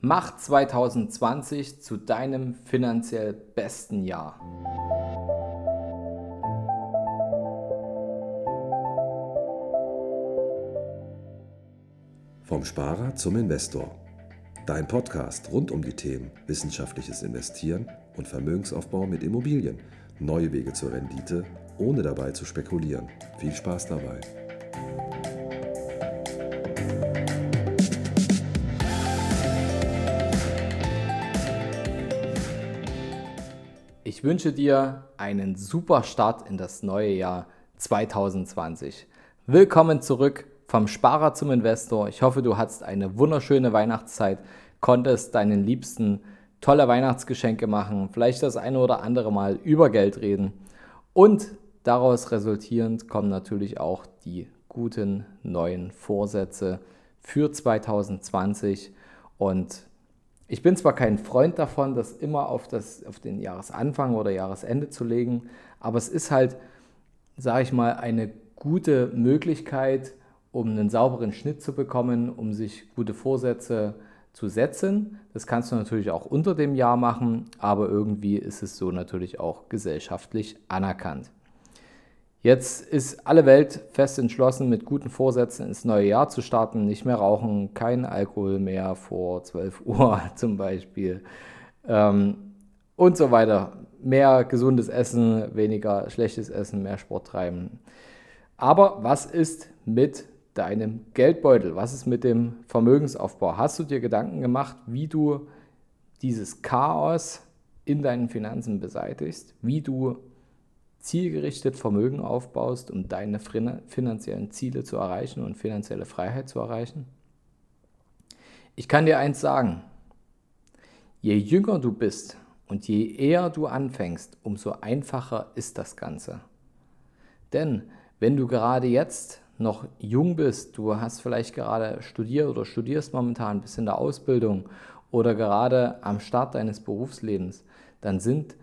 Mach 2020 zu deinem finanziell besten Jahr. Vom Sparer zum Investor. Dein Podcast rund um die Themen wissenschaftliches Investieren und Vermögensaufbau mit Immobilien. Neue Wege zur Rendite, ohne dabei zu spekulieren. Viel Spaß dabei. Ich wünsche dir einen super Start in das neue Jahr 2020. Willkommen zurück vom Sparer zum Investor. Ich hoffe, du hattest eine wunderschöne Weihnachtszeit, konntest deinen Liebsten tolle Weihnachtsgeschenke machen, vielleicht das eine oder andere Mal über Geld reden. Und daraus resultierend kommen natürlich auch die guten neuen Vorsätze für 2020. Und ich bin zwar kein Freund davon, das immer auf, das, auf den Jahresanfang oder Jahresende zu legen, aber es ist halt, sage ich mal, eine gute Möglichkeit, um einen sauberen Schnitt zu bekommen, um sich gute Vorsätze zu setzen. Das kannst du natürlich auch unter dem Jahr machen, aber irgendwie ist es so natürlich auch gesellschaftlich anerkannt. Jetzt ist alle Welt fest entschlossen, mit guten Vorsätzen ins neue Jahr zu starten. Nicht mehr rauchen, kein Alkohol mehr vor 12 Uhr zum Beispiel ähm, und so weiter. Mehr gesundes Essen, weniger schlechtes Essen, mehr Sport treiben. Aber was ist mit deinem Geldbeutel? Was ist mit dem Vermögensaufbau? Hast du dir Gedanken gemacht, wie du dieses Chaos in deinen Finanzen beseitigst? Wie du zielgerichtet Vermögen aufbaust, um deine finanziellen Ziele zu erreichen und finanzielle Freiheit zu erreichen? Ich kann dir eins sagen, je jünger du bist und je eher du anfängst, umso einfacher ist das Ganze. Denn wenn du gerade jetzt noch jung bist, du hast vielleicht gerade studiert oder studierst momentan, bist in der Ausbildung oder gerade am Start deines Berufslebens, dann sind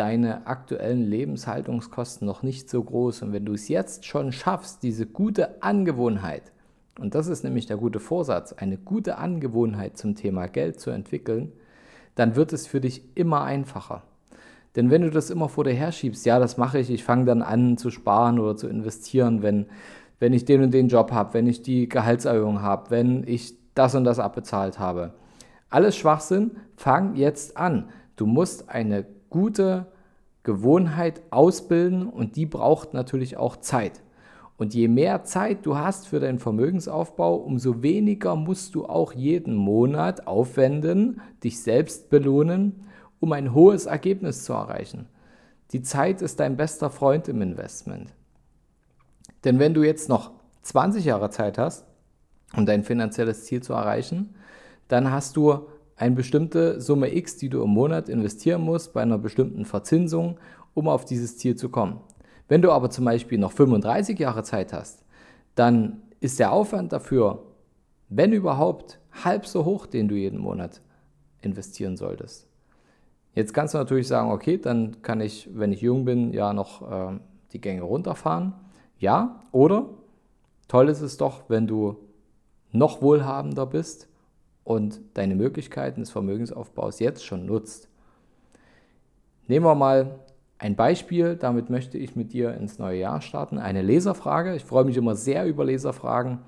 deine aktuellen Lebenshaltungskosten noch nicht so groß. Und wenn du es jetzt schon schaffst, diese gute Angewohnheit, und das ist nämlich der gute Vorsatz, eine gute Angewohnheit zum Thema Geld zu entwickeln, dann wird es für dich immer einfacher. Denn wenn du das immer vor dir herschiebst, ja, das mache ich, ich fange dann an zu sparen oder zu investieren, wenn, wenn ich den und den Job habe, wenn ich die Gehaltserhöhung habe, wenn ich das und das abbezahlt habe. Alles Schwachsinn, fang jetzt an. Du musst eine gute Gewohnheit ausbilden und die braucht natürlich auch Zeit. Und je mehr Zeit du hast für deinen Vermögensaufbau, umso weniger musst du auch jeden Monat aufwenden, dich selbst belohnen, um ein hohes Ergebnis zu erreichen. Die Zeit ist dein bester Freund im Investment. Denn wenn du jetzt noch 20 Jahre Zeit hast, um dein finanzielles Ziel zu erreichen, dann hast du eine bestimmte Summe X, die du im Monat investieren musst, bei einer bestimmten Verzinsung, um auf dieses Ziel zu kommen. Wenn du aber zum Beispiel noch 35 Jahre Zeit hast, dann ist der Aufwand dafür, wenn überhaupt, halb so hoch, den du jeden Monat investieren solltest. Jetzt kannst du natürlich sagen, okay, dann kann ich, wenn ich jung bin, ja noch äh, die Gänge runterfahren. Ja, oder toll ist es doch, wenn du noch wohlhabender bist und deine Möglichkeiten des Vermögensaufbaus jetzt schon nutzt. Nehmen wir mal ein Beispiel, damit möchte ich mit dir ins neue Jahr starten. Eine Leserfrage. Ich freue mich immer sehr über Leserfragen.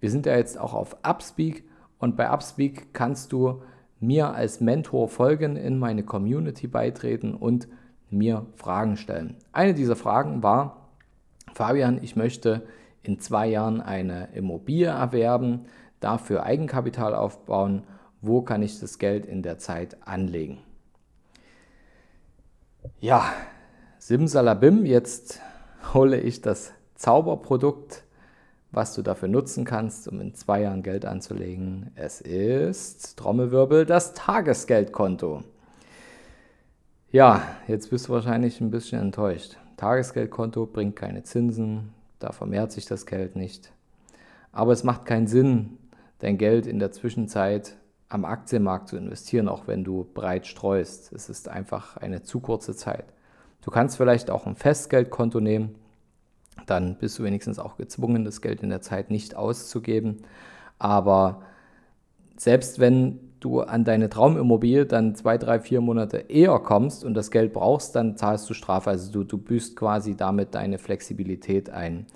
Wir sind ja jetzt auch auf Upspeak und bei Upspeak kannst du mir als Mentor folgen, in meine Community beitreten und mir Fragen stellen. Eine dieser Fragen war, Fabian, ich möchte in zwei Jahren eine Immobilie erwerben dafür Eigenkapital aufbauen, wo kann ich das Geld in der Zeit anlegen. Ja, Simsalabim, jetzt hole ich das Zauberprodukt, was du dafür nutzen kannst, um in zwei Jahren Geld anzulegen. Es ist, Trommelwirbel, das Tagesgeldkonto. Ja, jetzt bist du wahrscheinlich ein bisschen enttäuscht. Tagesgeldkonto bringt keine Zinsen, da vermehrt sich das Geld nicht. Aber es macht keinen Sinn, dein Geld in der Zwischenzeit am Aktienmarkt zu investieren, auch wenn du breit streust. Es ist einfach eine zu kurze Zeit. Du kannst vielleicht auch ein Festgeldkonto nehmen, dann bist du wenigstens auch gezwungen, das Geld in der Zeit nicht auszugeben. Aber selbst wenn du an deine Traumimmobilie dann zwei, drei, vier Monate eher kommst und das Geld brauchst, dann zahlst du Strafe. Also du, du büßt quasi damit deine Flexibilität ein.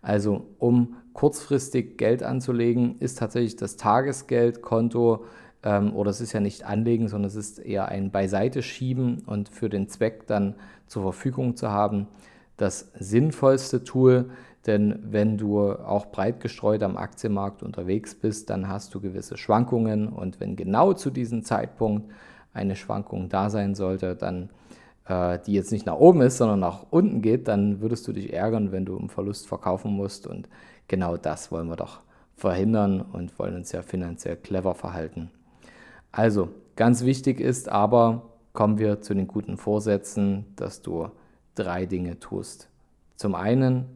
Also um kurzfristig Geld anzulegen, ist tatsächlich das Tagesgeldkonto ähm, oder es ist ja nicht anlegen, sondern es ist eher ein Beiseite schieben und für den Zweck dann zur Verfügung zu haben. Das sinnvollste Tool, denn wenn du auch breit gestreut am Aktienmarkt unterwegs bist, dann hast du gewisse Schwankungen und wenn genau zu diesem Zeitpunkt eine Schwankung da sein sollte, dann äh, die jetzt nicht nach oben ist, sondern nach unten geht, dann würdest du dich ärgern, wenn du im Verlust verkaufen musst und genau das wollen wir doch verhindern und wollen uns ja finanziell clever verhalten. Also, ganz wichtig ist aber, kommen wir zu den guten Vorsätzen, dass du drei Dinge tust. Zum einen,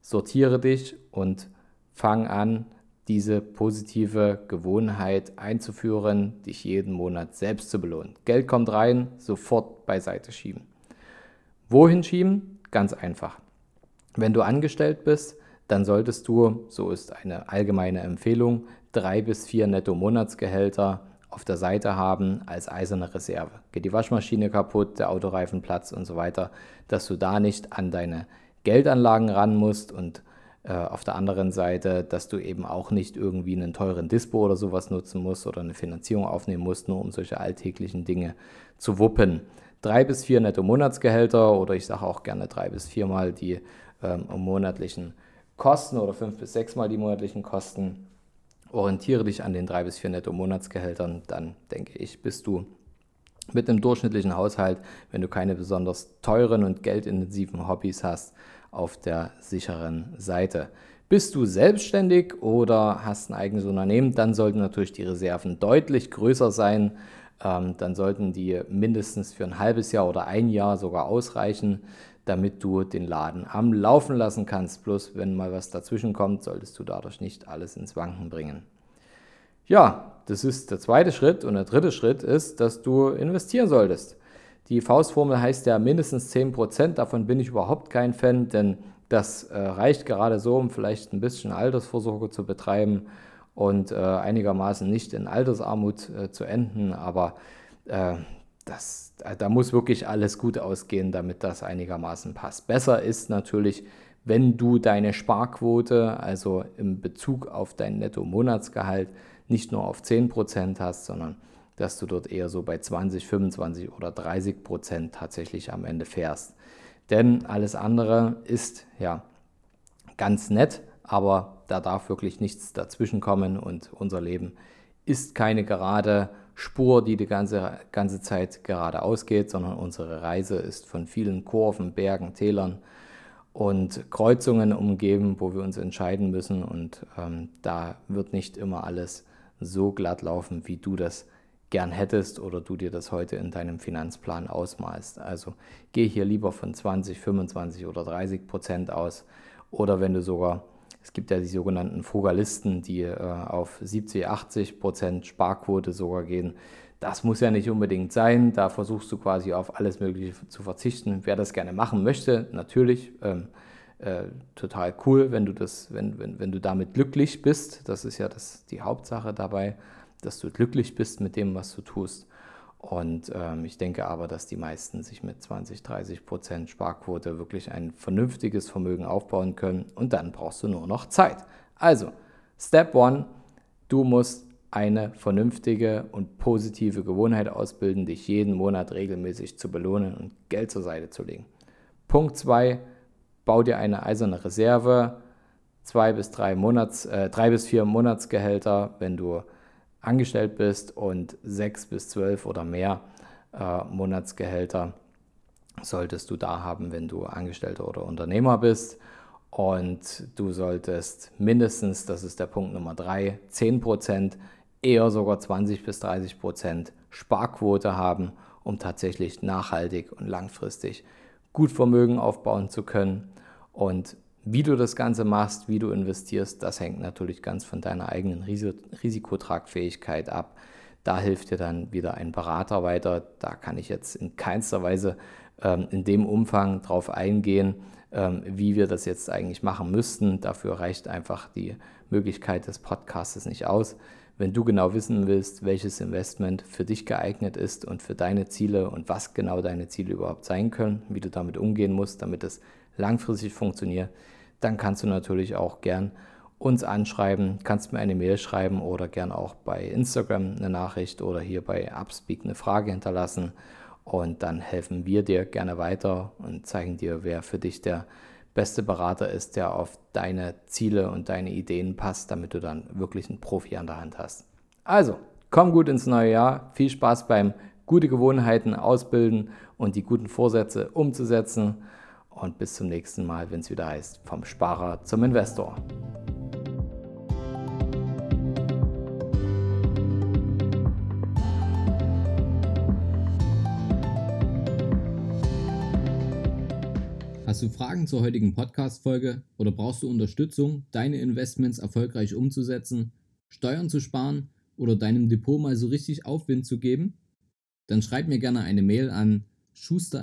sortiere dich und fang an, diese positive Gewohnheit einzuführen, dich jeden Monat selbst zu belohnen. Geld kommt rein, sofort beiseite schieben. Wohin schieben? Ganz einfach. Wenn du angestellt bist, dann solltest du, so ist eine allgemeine Empfehlung, drei bis vier Netto-Monatsgehälter auf der Seite haben als eiserne Reserve. Geht die Waschmaschine kaputt, der Autoreifen platzt und so weiter, dass du da nicht an deine Geldanlagen ran musst und auf der anderen Seite, dass du eben auch nicht irgendwie einen teuren Dispo oder sowas nutzen musst oder eine Finanzierung aufnehmen musst, nur um solche alltäglichen Dinge zu wuppen. Drei bis vier netto Monatsgehälter oder ich sage auch gerne drei bis viermal die ähm, monatlichen Kosten oder fünf bis sechsmal die monatlichen Kosten orientiere dich an den drei bis vier Netto-Monatsgehältern, dann denke ich, bist du mit einem durchschnittlichen Haushalt, wenn du keine besonders teuren und geldintensiven Hobbys hast, auf der sicheren Seite. Bist du selbstständig oder hast ein eigenes Unternehmen, dann sollten natürlich die Reserven deutlich größer sein. Ähm, dann sollten die mindestens für ein halbes Jahr oder ein Jahr sogar ausreichen damit du den Laden am Laufen lassen kannst. Bloß wenn mal was dazwischen kommt, solltest du dadurch nicht alles ins Wanken bringen. Ja, das ist der zweite Schritt. Und der dritte Schritt ist, dass du investieren solltest. Die Faustformel heißt ja mindestens 10%. Davon bin ich überhaupt kein Fan, denn das äh, reicht gerade so, um vielleicht ein bisschen Altersvorsorge zu betreiben und äh, einigermaßen nicht in Altersarmut äh, zu enden. Aber äh, das, da muss wirklich alles gut ausgehen, damit das einigermaßen passt. Besser ist natürlich, wenn du deine Sparquote, also im Bezug auf dein Netto-Monatsgehalt, nicht nur auf 10% hast, sondern dass du dort eher so bei 20, 25 oder 30 Prozent tatsächlich am Ende fährst. Denn alles andere ist ja ganz nett, aber da darf wirklich nichts dazwischen kommen und unser Leben ist keine gerade Spur, die die ganze, ganze Zeit geradeaus geht, sondern unsere Reise ist von vielen Kurven, Bergen, Tälern und Kreuzungen umgeben, wo wir uns entscheiden müssen. Und ähm, da wird nicht immer alles so glatt laufen, wie du das gern hättest oder du dir das heute in deinem Finanzplan ausmalst. Also geh hier lieber von 20, 25 oder 30 Prozent aus. Oder wenn du sogar es gibt ja die sogenannten Frugalisten, die äh, auf 70, 80 Prozent Sparquote sogar gehen. Das muss ja nicht unbedingt sein. Da versuchst du quasi auf alles Mögliche zu verzichten. Wer das gerne machen möchte, natürlich ähm, äh, total cool, wenn du, das, wenn, wenn, wenn du damit glücklich bist. Das ist ja das, die Hauptsache dabei, dass du glücklich bist mit dem, was du tust. Und ähm, ich denke aber, dass die meisten sich mit 20, 30 Prozent Sparquote wirklich ein vernünftiges Vermögen aufbauen können. Und dann brauchst du nur noch Zeit. Also, Step One, du musst eine vernünftige und positive Gewohnheit ausbilden, dich jeden Monat regelmäßig zu belohnen und Geld zur Seite zu legen. Punkt 2, bau dir eine eiserne Reserve, zwei bis drei, Monats, äh, drei bis vier Monatsgehälter, wenn du angestellt bist und sechs bis zwölf oder mehr äh, Monatsgehälter solltest du da haben, wenn du Angestellter oder Unternehmer bist. Und du solltest mindestens, das ist der Punkt Nummer drei, 10 Prozent, eher sogar 20 bis 30 Prozent Sparquote haben, um tatsächlich nachhaltig und langfristig gut Vermögen aufbauen zu können. Und wie du das Ganze machst, wie du investierst, das hängt natürlich ganz von deiner eigenen Risikotragfähigkeit ab. Da hilft dir dann wieder ein Berater weiter. Da kann ich jetzt in keinster Weise ähm, in dem Umfang drauf eingehen, ähm, wie wir das jetzt eigentlich machen müssten. Dafür reicht einfach die Möglichkeit des Podcasts nicht aus. Wenn du genau wissen willst, welches Investment für dich geeignet ist und für deine Ziele und was genau deine Ziele überhaupt sein können, wie du damit umgehen musst, damit es langfristig funktioniert, dann kannst du natürlich auch gern uns anschreiben, kannst mir eine Mail schreiben oder gern auch bei Instagram eine Nachricht oder hier bei Upspeak eine Frage hinterlassen und dann helfen wir dir gerne weiter und zeigen dir, wer für dich der beste Berater ist, der auf deine Ziele und deine Ideen passt, damit du dann wirklich einen Profi an der Hand hast. Also, komm gut ins neue Jahr, viel Spaß beim gute Gewohnheiten ausbilden und die guten Vorsätze umzusetzen und bis zum nächsten Mal, wenn es wieder heißt, vom Sparer zum Investor. Hast du Fragen zur heutigen Podcast-Folge oder brauchst du Unterstützung, deine Investments erfolgreich umzusetzen, Steuern zu sparen oder deinem Depot mal so richtig Aufwind zu geben? Dann schreib mir gerne eine Mail an schuster